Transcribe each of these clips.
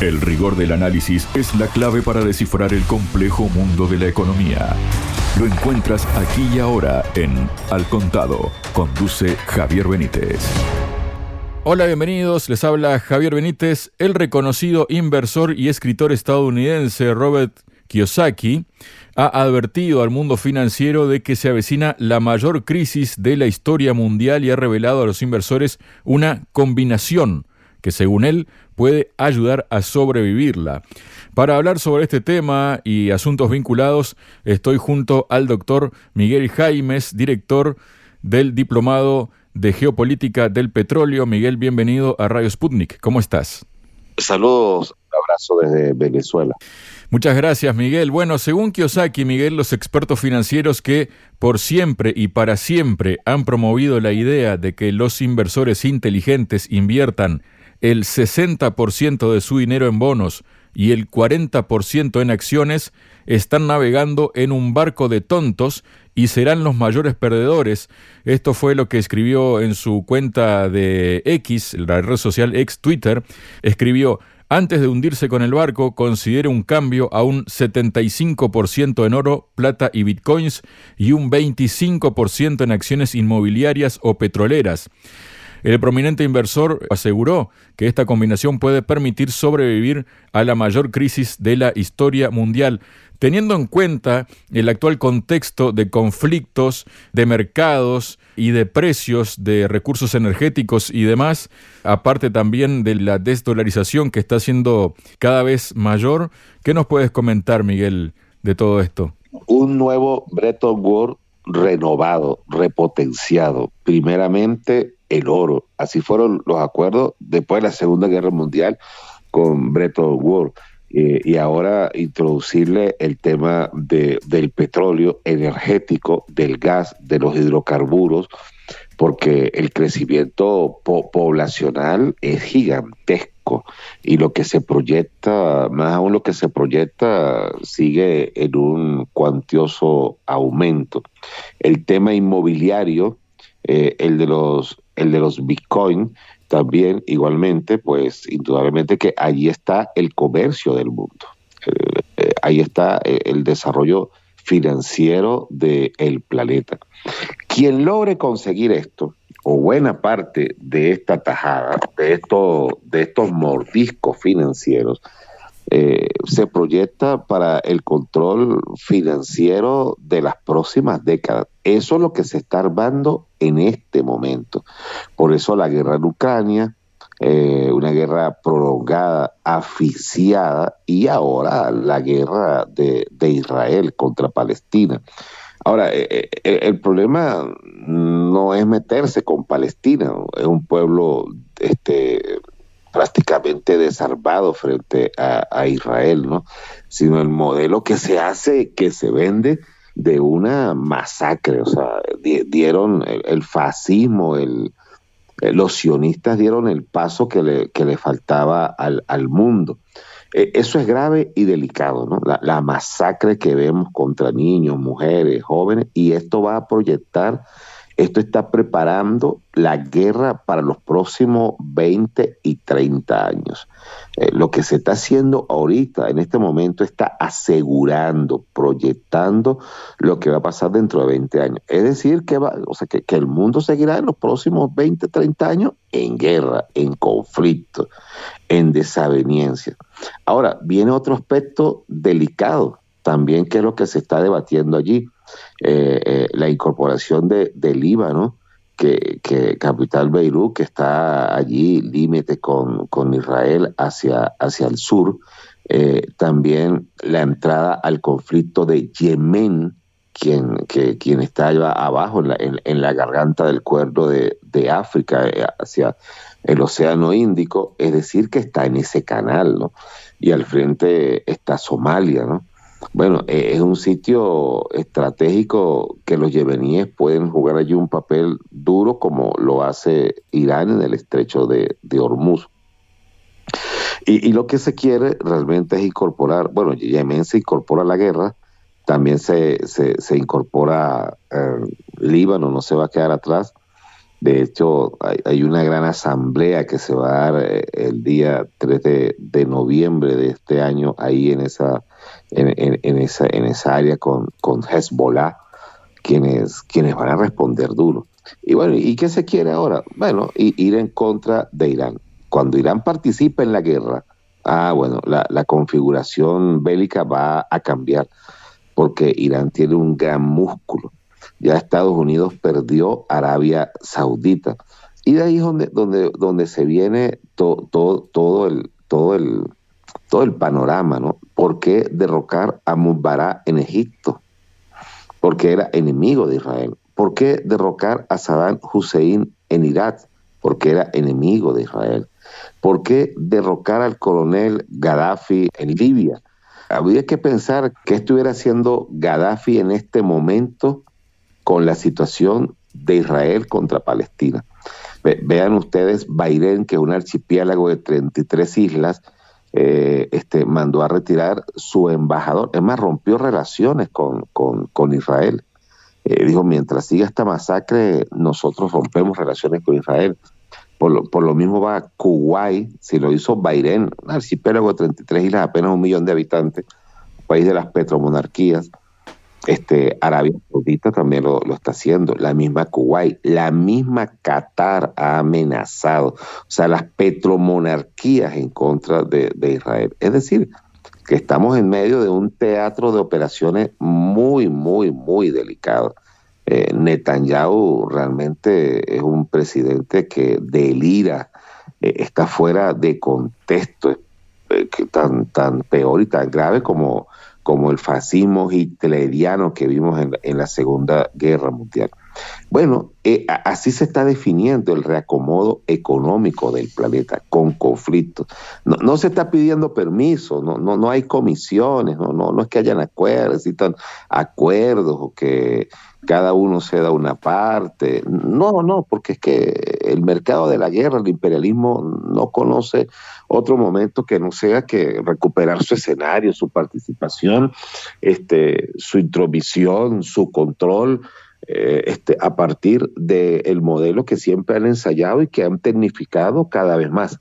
El rigor del análisis es la clave para descifrar el complejo mundo de la economía. Lo encuentras aquí y ahora en Al Contado. Conduce Javier Benítez. Hola, bienvenidos. Les habla Javier Benítez. El reconocido inversor y escritor estadounidense Robert Kiyosaki ha advertido al mundo financiero de que se avecina la mayor crisis de la historia mundial y ha revelado a los inversores una combinación que según él puede ayudar a sobrevivirla. Para hablar sobre este tema y asuntos vinculados, estoy junto al doctor Miguel Jaimes, director del Diplomado de Geopolítica del Petróleo. Miguel, bienvenido a Radio Sputnik. ¿Cómo estás? Saludos, un abrazo desde Venezuela. Muchas gracias, Miguel. Bueno, según Kiyosaki, Miguel, los expertos financieros que por siempre y para siempre han promovido la idea de que los inversores inteligentes inviertan el 60% de su dinero en bonos y el 40% en acciones, están navegando en un barco de tontos y serán los mayores perdedores. Esto fue lo que escribió en su cuenta de X, la red social ex Twitter. Escribió, antes de hundirse con el barco, considere un cambio a un 75% en oro, plata y bitcoins y un 25% en acciones inmobiliarias o petroleras. El prominente inversor aseguró que esta combinación puede permitir sobrevivir a la mayor crisis de la historia mundial. Teniendo en cuenta el actual contexto de conflictos, de mercados y de precios de recursos energéticos y demás, aparte también de la desdolarización que está siendo cada vez mayor, ¿qué nos puedes comentar, Miguel, de todo esto? Un nuevo Bretton Woods renovado, repotenciado. Primeramente el oro. Así fueron los acuerdos después de la Segunda Guerra Mundial con Bretton Woods. Eh, y ahora introducirle el tema de, del petróleo energético, del gas, de los hidrocarburos, porque el crecimiento poblacional es gigantesco y lo que se proyecta, más aún lo que se proyecta, sigue en un cuantioso aumento. El tema inmobiliario, eh, el de los el de los Bitcoin, también igualmente, pues indudablemente que allí está el comercio del mundo, eh, eh, ahí está eh, el desarrollo financiero del planeta. Quien logre conseguir esto, o buena parte de esta tajada, de, esto, de estos mordiscos financieros, eh, se proyecta para el control financiero de las próximas décadas. Eso es lo que se está armando en este momento. Por eso la guerra en Ucrania, eh, una guerra prolongada, aficiada, y ahora la guerra de, Israel contra Palestina. Ahora, eh, el problema no es meterse con Palestina, es un pueblo este, prácticamente desarmado frente a, Israel, ¿no? Sino el modelo que se hace, que se vende de una masacre, o sea, dieron el, fascismo, eh, los sionistas dieron el paso que le, faltaba al, mundo. E, eso es grave y delicado, ¿no? La, masacre que vemos contra niños, mujeres, jóvenes, y esto va a proyectar esto está preparando la guerra para los próximos 20 y 30 años. Eh, lo que se está haciendo ahorita, en este momento, está asegurando, proyectando lo que va a pasar dentro de 20 años. Es decir, que, va, o sea, que, el mundo seguirá en los próximos 20, 30 años en guerra, en conflicto, en desaveniencia. Ahora, viene otro aspecto delicado también, que es lo que se está debatiendo allí eh, eh, la incorporación de, Líbano, que, que, capital Beirut, que está allí límite con, con, Israel hacia, hacia el sur, eh, también la entrada al conflicto de Yemen, quien, que, quien está allá abajo en la, en, la garganta del cuerno de, de, África, hacia el Océano Índico, es decir, que está en ese canal, ¿no? Y al frente está Somalia, ¿no? Bueno, eh, es un sitio estratégico que los yemeníes pueden jugar allí un papel duro como lo hace Irán en el estrecho de, de Hormuz. Y, lo que se quiere realmente es incorporar, bueno, Yemen se incorpora a la guerra, también se, se, incorpora eh, Líbano, no se va a quedar atrás, De hecho, hay, una gran asamblea que se va a dar eh, el día 3 de, noviembre de este año ahí en esa, en, esa, en esa área con, con Hezbollah, quienes, quienes van a responder duro. Y bueno, ¿y qué se quiere ahora? Bueno, ir en contra de Irán. Cuando Irán participa en la guerra, ah, bueno, la, la configuración bélica va a cambiar, porque Irán tiene un gran músculo ya Estados Unidos perdió Arabia Saudita. Y de ahí es donde, donde, donde se viene todo, todo, el, todo, el, todo el panorama, ¿no? ¿Por qué derrocar a Mubarak en Egipto? Porque era enemigo de Israel. ¿Por qué derrocar a Saddam Hussein en Irak? Porque era enemigo de Israel. ¿Por qué derrocar al coronel Gaddafi en Libia? Habría que pensar qué estuviera haciendo Gaddafi en este momento con la situación de Israel contra Palestina. vean ustedes, Bahrein, que es un archipiélago de 33 islas, eh, este, mandó a retirar su embajador, es más, rompió relaciones con, con, Israel. Eh, dijo, mientras siga esta masacre, nosotros rompemos relaciones con Israel. Por lo, por lo mismo va Kuwait, si lo hizo Bahrein, un archipiélago de 33 islas, apenas un millón de habitantes, país de las petromonarquías. Este, Arabia Saudita también lo, está haciendo, la misma Kuwait, la misma Qatar ha amenazado, o sea, las petromonarquías en contra de, Israel. Es decir, que estamos en medio de un teatro de operaciones muy, muy, muy delicado. Eh, Netanyahu realmente es un presidente que delira, eh, está fuera de contexto, eh, tan, tan peor y tan grave como como el fascismo hitleriano que vimos en, la Segunda Guerra Mundial. Bueno, eh, así se está definiendo el reacomodo económico del planeta, con conflictos. No, se está pidiendo permiso, no, no, no hay comisiones, no, no, no es que hayan acuerdos, acuerdos o que cada uno se da una parte. No, no, porque es que el mercado de la guerra, el imperialismo no conoce otro momento que no sea que recuperar su escenario, su participación, este, su intromisión, su control, eh, este, a partir del modelo que siempre han ensayado y que han tecnificado cada vez más,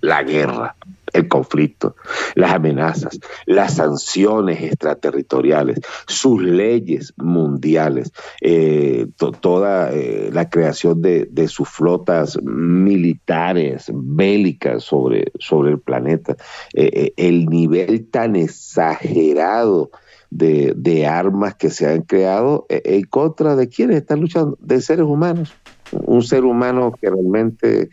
la guerra el conflicto, las amenazas, las sanciones extraterritoriales, sus leyes mundiales, eh, toda eh, la creación de, sus flotas militares, bélicas sobre, sobre el planeta, el nivel tan exagerado de, de, armas que se han creado en contra de quienes están luchando, de seres humanos. Un ser humano que realmente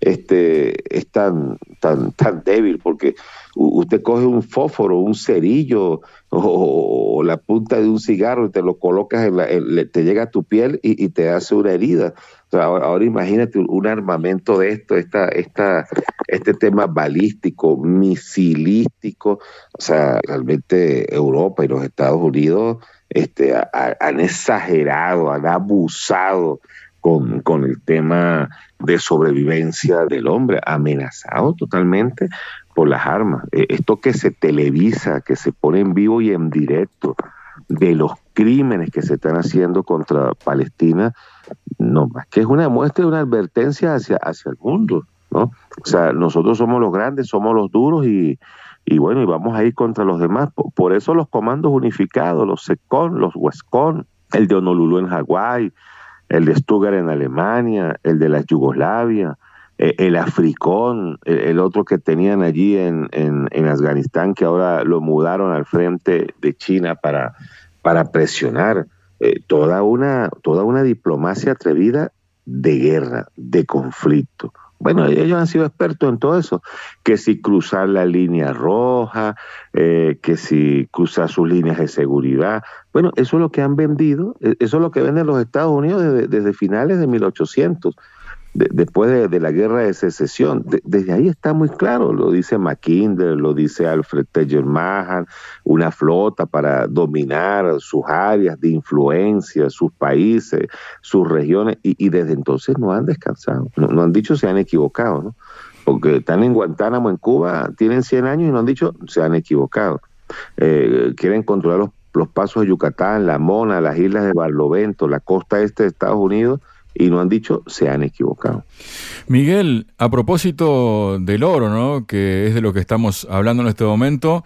este, es tan, tan, tan débil, porque usted coge un fósforo, un cerillo o, la punta de un cigarro y te lo colocas, en te llega a tu piel y, te hace una herida. ahora, imagínate un armamento de esto, esta, esta, este tema balístico, misilístico. O sea, realmente Europa y los Estados Unidos este, han exagerado, han abusado con, con el tema de sobrevivencia del hombre, amenazado totalmente por las armas. Eh, esto que se televisa, que se pone en vivo y en directo de los crímenes que se están haciendo contra Palestina, no más que es una muestra una advertencia hacia, hacia el mundo, ¿no? O sea, nosotros somos los grandes, somos los duros y, y bueno, y vamos a ir contra los demás. Por, eso los comandos unificados, los SECON, los WESCON, el de Honolulu en Hawái, el de Stuttgart en Alemania, el de la Yugoslavia, eh, el Africón, el, otro que tenían allí en, en, Afganistán, que ahora lo mudaron al frente de China para, para presionar. Eh, toda, una, toda una diplomacia atrevida de guerra, de conflicto. Bueno, ellos han sido expertos en todo eso, que si cruzar la línea roja, eh, que si cruzar sus líneas de seguridad. Bueno, eso es lo que han vendido, e, eso es lo que venden los Estados Unidos desde, desde finales de 1800 después de, la guerra de secesión. desde ahí está muy claro, lo dice Mackinder, lo dice Alfred Mahan, una flota para dominar sus áreas de influencia, sus países, sus regiones, y, desde entonces no han descansado, no, han dicho se han equivocado, ¿no? porque están en Guantánamo, en Cuba, tienen 100 años y no han dicho se han equivocado. Eh, quieren controlar los pasos de Yucatán, La Mona, las islas de Barlovento, la costa este de Estados Unidos, y no han dicho se han equivocado. Miguel, a propósito del oro, ¿no? que es de lo que estamos hablando en este momento,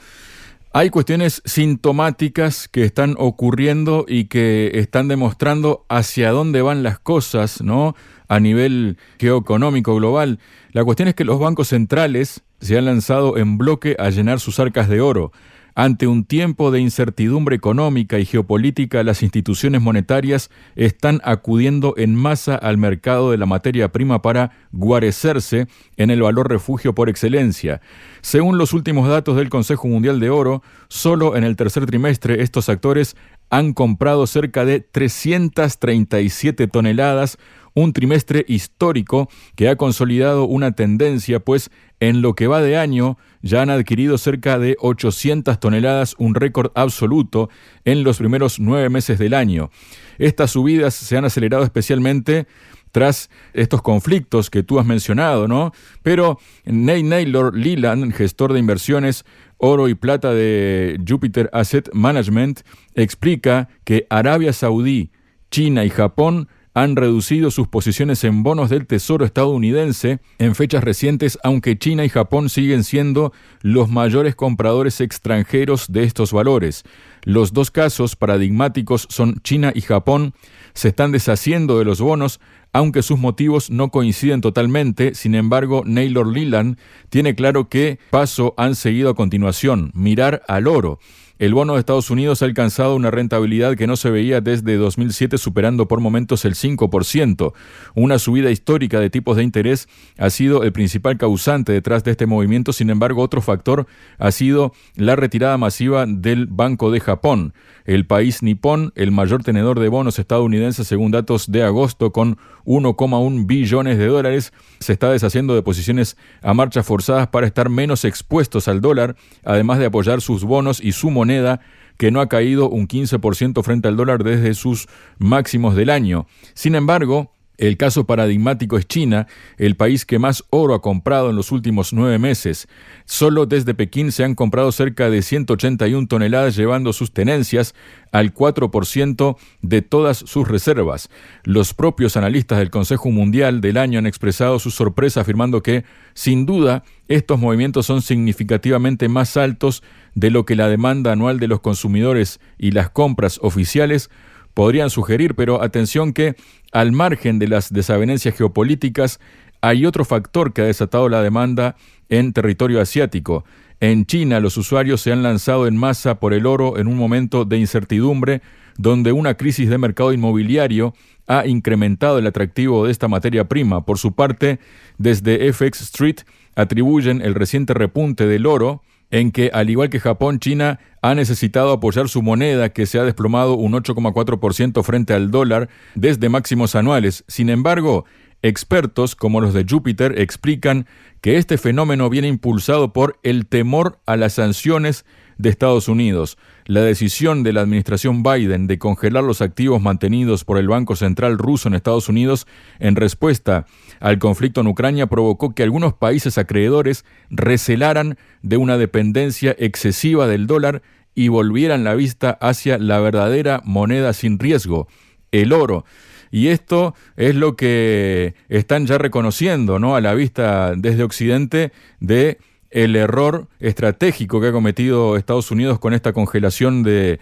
hay cuestiones sintomáticas que están ocurriendo y que están demostrando hacia dónde van las cosas, ¿no? A nivel geoeconómico global. La cuestión es que los bancos centrales se han lanzado en bloque a llenar sus arcas de oro. Ante un tiempo de incertidumbre económica y geopolítica, las instituciones monetarias están acudiendo en masa al mercado de la materia prima para guarecerse en el valor refugio por excelencia. Según los últimos datos del Consejo Mundial de Oro, solo en el tercer trimestre estos actores han comprado cerca de 337 toneladas, un trimestre histórico que ha consolidado una tendencia, pues en lo que va de año ya han adquirido cerca de 800 toneladas, un récord absoluto en los primeros nueve meses del año. Estas subidas se han acelerado especialmente tras estos conflictos que tú has mencionado, ¿no? Pero Ney Naylor Leland, gestor de inversiones oro y plata de Jupiter Asset Management, explica que Arabia Saudí, China y Japón han reducido sus posiciones en bonos del Tesoro estadounidense en fechas recientes, aunque China y Japón siguen siendo los mayores compradores extranjeros de estos valores. Los dos casos paradigmáticos son China y Japón, se están deshaciendo de los bonos, aunque sus motivos no coinciden totalmente, sin embargo, Naylor Leland tiene claro qué paso han seguido a continuación, mirar al oro. El bono de Estados Unidos ha alcanzado una rentabilidad que no se veía desde 2007, superando por momentos el 5%. Una subida histórica de tipos de interés ha sido el principal causante detrás de este movimiento. Sin embargo, otro factor ha sido la retirada masiva del Banco de Japón. El país nipón, el mayor tenedor de bonos estadounidenses según datos de agosto, con 1,1 billones de dólares, se está deshaciendo de posiciones a marchas forzadas para estar menos expuestos al dólar, además de apoyar sus bonos y su moneda que no ha caído un 15% frente al dólar desde sus máximos del año. Sin embargo, el caso paradigmático es China, el país que más oro ha comprado en los últimos nueve meses. Solo desde Pekín se han comprado cerca de 181 toneladas, llevando sus tenencias al 4% de todas sus reservas. Los propios analistas del Consejo Mundial del año han expresado su sorpresa afirmando que, sin duda, estos movimientos son significativamente más altos de lo que la demanda anual de los consumidores y las compras oficiales podrían sugerir, pero atención que, al margen de las desavenencias geopolíticas, hay otro factor que ha desatado la demanda en territorio asiático. En China los usuarios se han lanzado en masa por el oro en un momento de incertidumbre donde una crisis de mercado inmobiliario ha incrementado el atractivo de esta materia prima. Por su parte, desde FX Street atribuyen el reciente repunte del oro en que, al igual que Japón, China ha necesitado apoyar su moneda, que se ha desplomado un 8,4% frente al dólar desde máximos anuales. Sin embargo, expertos como los de Júpiter explican que este fenómeno viene impulsado por el temor a las sanciones de Estados Unidos. La decisión de la administración Biden de congelar los activos mantenidos por el Banco Central ruso en Estados Unidos en respuesta al conflicto en Ucrania provocó que algunos países acreedores recelaran de una dependencia excesiva del dólar y volvieran la vista hacia la verdadera moneda sin riesgo, el oro. Y esto es lo que están ya reconociendo, ¿no? A la vista desde Occidente de el error estratégico que ha cometido Estados Unidos con esta congelación de,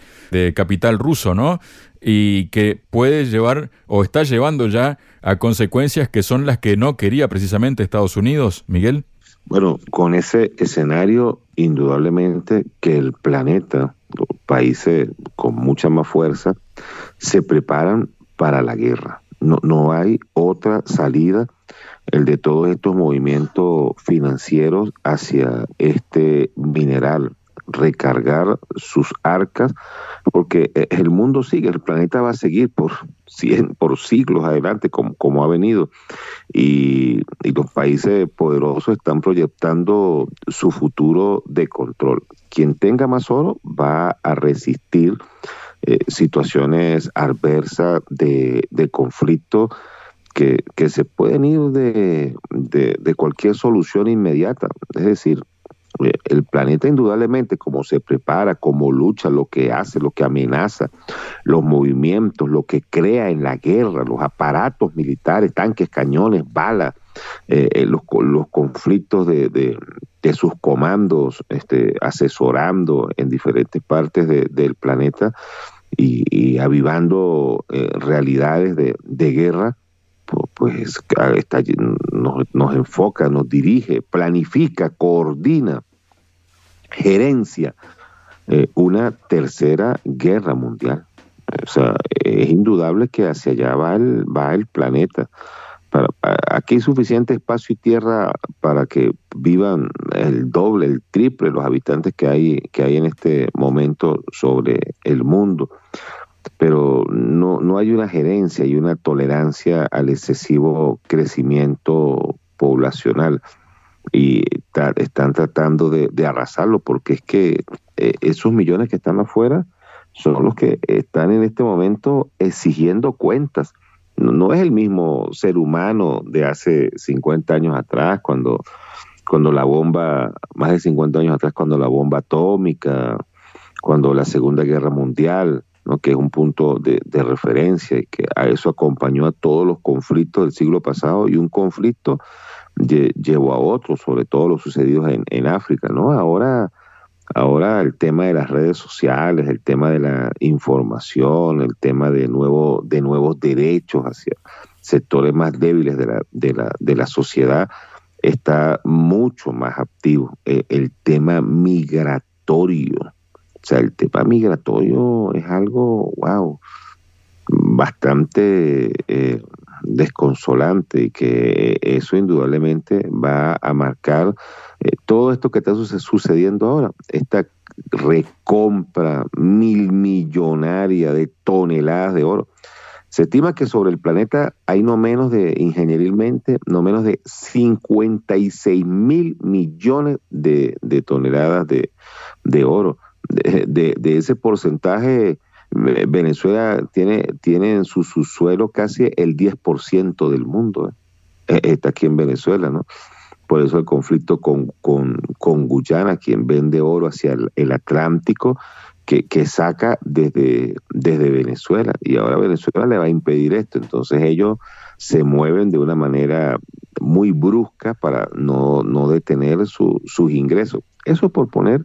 capital ruso, ¿no? Y que puede llevar o está llevando ya a consecuencias que son las que no quería precisamente Estados Unidos, Miguel. Bueno, con ese escenario, indudablemente que el planeta, países con mucha más fuerza, se preparan para la guerra. No, no hay otra salida el de todos estos movimientos financieros hacia este mineral, recargar sus arcas, porque eh, el mundo sigue, el planeta va a seguir por, cien, por siglos adelante, como, como ha venido, y, los países poderosos están proyectando su futuro de control. Quien tenga más oro va a resistir eh, situaciones adversas de, de conflicto que, se pueden ir de, de, cualquier solución inmediata. Es decir, Eh, el planeta indudablemente, como se prepara, como lucha, lo que hace, lo que amenaza, los movimientos, lo que crea en la guerra, los aparatos militares, tanques, cañones, balas, eh, eh, los, los, conflictos de, de, sus comandos, este, asesorando en diferentes partes del planeta y, avivando realidades de, de pues está, nos, nos, enfoca, nos dirige, planifica, coordina, gerencia eh, una tercera guerra mundial. O sea, es indudable que hacia allá va el, va el planeta. Para, aquí hay suficiente espacio y tierra para que vivan el doble, el triple los habitantes que hay, que hay en este momento sobre el mundo pero no, no hay una gerencia y una tolerancia al excesivo crecimiento poblacional y están tratando de, arrasarlo porque es que eh, esos millones que están afuera son los que están en este momento exigiendo cuentas. No, es el mismo ser humano de hace 50 años atrás, cuando, cuando la bomba, más de 50 años atrás, cuando la bomba atómica, cuando la Segunda Guerra Mundial, que es un punto de, referencia y que a eso acompañó a todos los conflictos del siglo pasado y un conflicto llevó a otro, sobre todo los sucedidos en, África. ¿no? Ahora, ahora el tema de las redes sociales, el tema de la información, el tema de, nuevo, de nuevos derechos hacia sectores más débiles de la, de la, de la sociedad está mucho más activo. Eh, el tema migratorio o sea, el tema migratorio es algo, wow, bastante eh, desconsolante y que eso indudablemente va a marcar eh, todo esto que está sucediendo ahora, esta recompra mil millonaria de toneladas de oro. Se estima que sobre el planeta hay no menos de, ingenierilmente, no menos de 56 mil millones de, toneladas de, de oro de, ese porcentaje, Venezuela tiene, tiene en su subsuelo casi el 10% del mundo. ¿eh? E, está aquí en Venezuela, ¿no? Por eso el conflicto con, con, Guyana, quien vende oro hacia el, Atlántico, que, que, saca desde, desde Venezuela. Y ahora Venezuela le va a impedir esto. Entonces ellos se mueven de una manera muy brusca para no, no detener su, sus ingresos. Eso por poner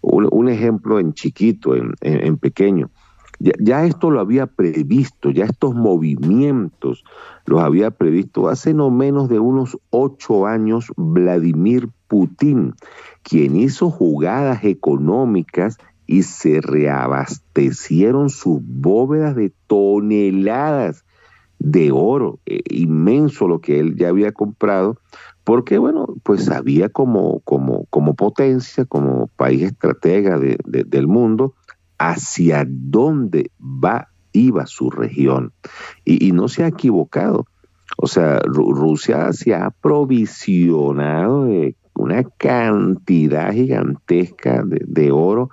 un, ejemplo en chiquito, en, pequeño. Ya, esto lo había previsto, ya estos movimientos los había previsto hace no menos de unos ocho años Vladimir Putin, quien hizo jugadas económicas y se reabastecieron sus bóvedas de toneladas de oro, eh, inmenso lo que él ya había comprado, porque bueno, pues sabía como, como, como potencia, como país estratega del mundo, hacia dónde va, iba su región. Y, no se ha equivocado. O sea, Rusia se ha aprovisionado de una cantidad gigantesca de, oro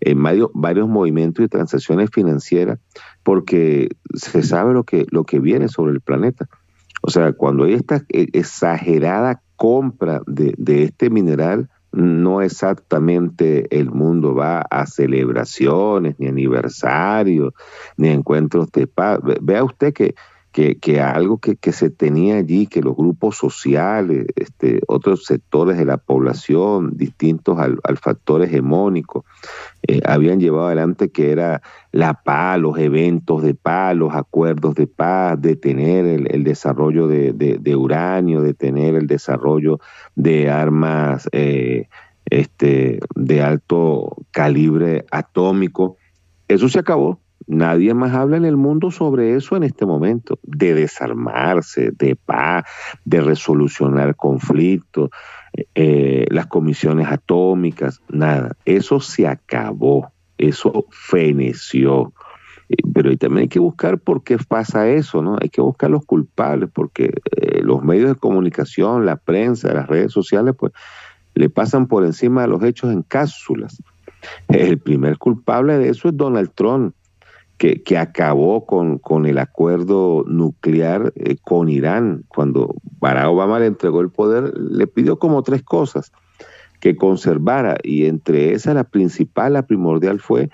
en varios movimientos y transacciones financieras, porque se sabe lo que, lo que viene sobre el planeta. O sea, cuando hay esta e, exagerada compra de, este mineral, no exactamente el mundo va a celebraciones, ni aniversarios, ni encuentros de paz. Vea usted que que, algo que, se tenía allí, que los grupos sociales, este, otros sectores de la población, distintos al, factor hegemónico, eh, habían llevado adelante, que era la paz, los eventos de paz, los acuerdos de paz, detener el, el desarrollo de, de, uranio, detener el desarrollo de armas eh, este, de alto calibre atómico. Eso se acabó Nadie más habla en el mundo sobre eso en este momento, de desarmarse, de paz, de resolucionar conflictos, eh, las comisiones atómicas, nada. Eso se acabó, eso feneció. Eh, pero también hay que buscar por qué pasa eso, ¿no? Hay que buscar los culpables, porque eh, los medios de comunicación, la prensa, las redes sociales, pues le pasan por encima de los hechos en cápsulas. El primer culpable de eso es Donald Trump que, acabó con, con, el acuerdo nuclear eh, con Irán. Cuando Barack Obama le entregó el poder, le pidió como tres cosas. que conservara. Y entre esas, la principal, la primordial fue,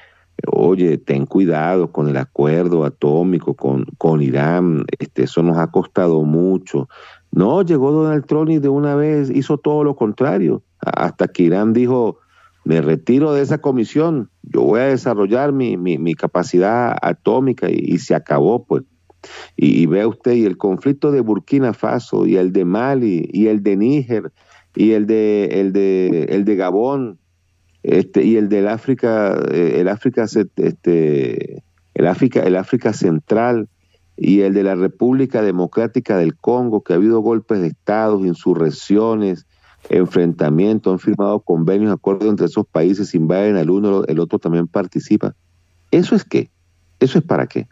oye, ten cuidado con el acuerdo atómico con, con Irán, este, eso nos ha costado mucho. No, llegó Donald Trump y de una vez hizo todo lo contrario, hasta que Irán dijo, me retiro de esa comisión, yo voy a desarrollar mi, mi, capacidad atómica y, se acabó, pues. Y, ve usted, y el conflicto de Burkina Faso, y el de Mali, y el de Níger, y el de, el de, el de Gabón, este, y el del África, eh, el África, este, el África, el África Central, y el de la República Democrática del Congo, que ha habido golpes de Estado, insurrecciones, enfrentamientos, han firmado convenios, acuerdos entre esos países, invaden al uno, el otro también participa. ¿Eso es qué? ¿Eso es para qué?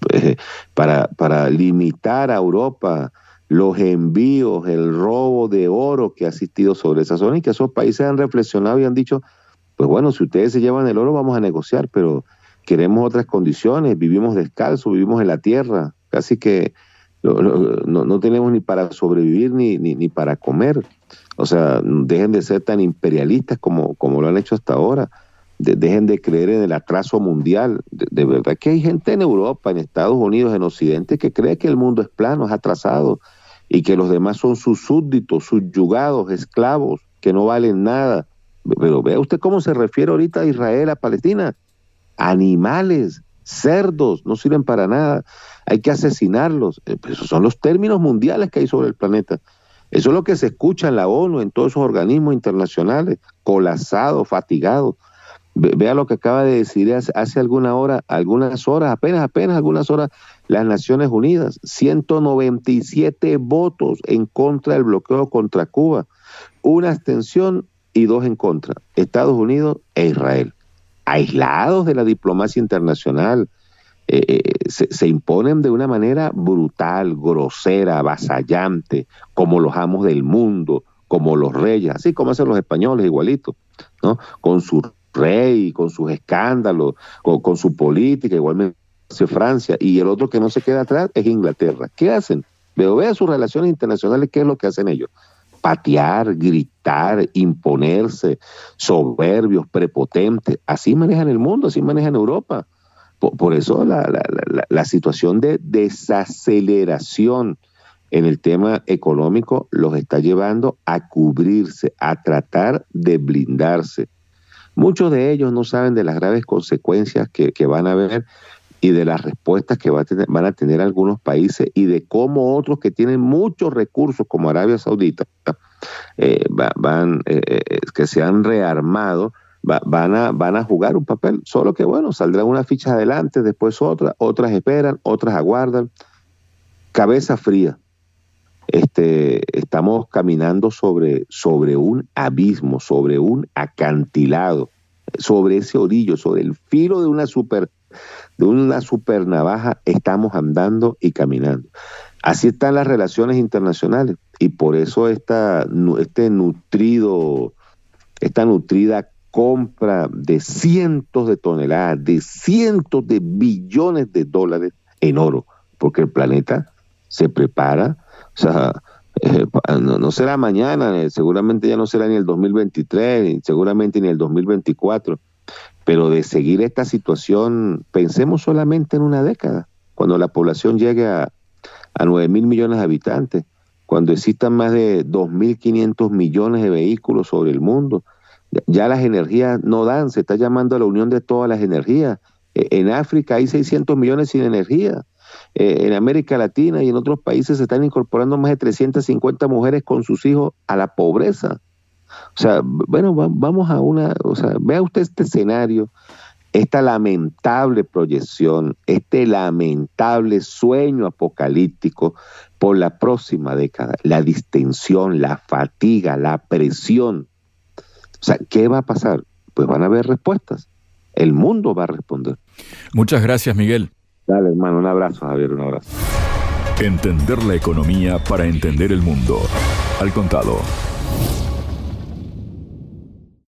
Pues, para, para limitar a Europa los envíos, el robo de oro que ha asistido sobre esa zona y que esos países han reflexionado y han dicho, pues bueno, si ustedes se llevan el oro vamos a negociar, pero queremos otras condiciones, vivimos descalzos, vivimos en la tierra, casi que no, tenemos ni para sobrevivir ni, ni, para comer. O sea, dejen de ser tan imperialistas como, como lo han hecho hasta ahora. dejen de creer en el atraso mundial. De, verdad que hay gente en Europa, en Estados Unidos, en Occidente, que cree que el mundo es plano, es atrasado, y que los demás son sus súbditos, subyugados, esclavos, que no valen nada. Pero vea usted cómo se refiere ahorita a Israel, a Palestina. Animales, cerdos, no sirven para nada hay que asesinarlos. Eh, pues esos son los términos mundiales que hay sobre el planeta. Eso es lo que se escucha en la ONU, en todos esos organismos internacionales, colapsados, fatigados. Vea lo que acaba de decir hace, alguna hora, algunas horas, apenas, apenas algunas horas, las Naciones Unidas, 197 votos en contra del bloqueo contra Cuba, una abstención y dos en contra, Estados Unidos e Israel, aislados de la diplomacia internacional, eh, eh, se, imponen de una manera brutal, grosera, avasallante, como los amos del mundo, como los reyes, así como hacen los españoles igualito, ¿no? Con su rey, con sus escándalos, con, su política, igualmente hace Francia, y el otro que no se queda atrás es Inglaterra. ¿Qué hacen? Veo, vea sus relaciones internacionales, ¿qué es lo que hacen ellos? Patear, gritar, imponerse, soberbios, prepotentes. Así manejan el mundo, así manejan Europa. Por, eso la, situación de desaceleración en el tema económico los está llevando a cubrirse, a tratar de blindarse. Muchos de ellos no saben de las graves consecuencias que, van a haber y de las respuestas que va a tener, van a tener algunos países y de cómo otros que tienen muchos recursos, como Arabia Saudita, eh, van, eh, eh, que se han rearmado, van, a, van a jugar un papel, solo que bueno, saldrán unas fichas adelante, después otras, otras esperan, otras aguardan. Cabeza fría. Este, estamos caminando sobre, sobre un abismo, sobre un acantilado, sobre ese orillo, sobre el filo de una super, de una estamos andando y caminando. Así están las relaciones internacionales y por eso esta, este nutrido, esta nutrida compra de cientos de toneladas, de cientos de billones de dólares en oro, porque el planeta se prepara, o sea, eh, no, será mañana, eh, seguramente ya no será ni el 2023, seguramente ni el 2024, pero de seguir esta situación, pensemos solamente en una década, cuando la población llegue a, a 9 mil millones de habitantes, cuando existan más de 2.500 millones de vehículos sobre el mundo, ya las energías no dan, se está llamando a la unión de todas las energías. E, en África hay 600 millones sin energía. E, en América Latina y en otros países se están incorporando más de 350 mujeres con sus hijos a la pobreza. O sea, bueno, vamos a una, o sea, vea usted este escenario, esta lamentable proyección, este lamentable sueño apocalíptico por la próxima década, la distensión, la fatiga, la presión o sea, ¿qué va a pasar? Pues van a haber respuestas. El mundo va a responder. Muchas gracias, Miguel. Dale, hermano, un abrazo, Javier, un abrazo. Entender la economía para entender el mundo. Al contado.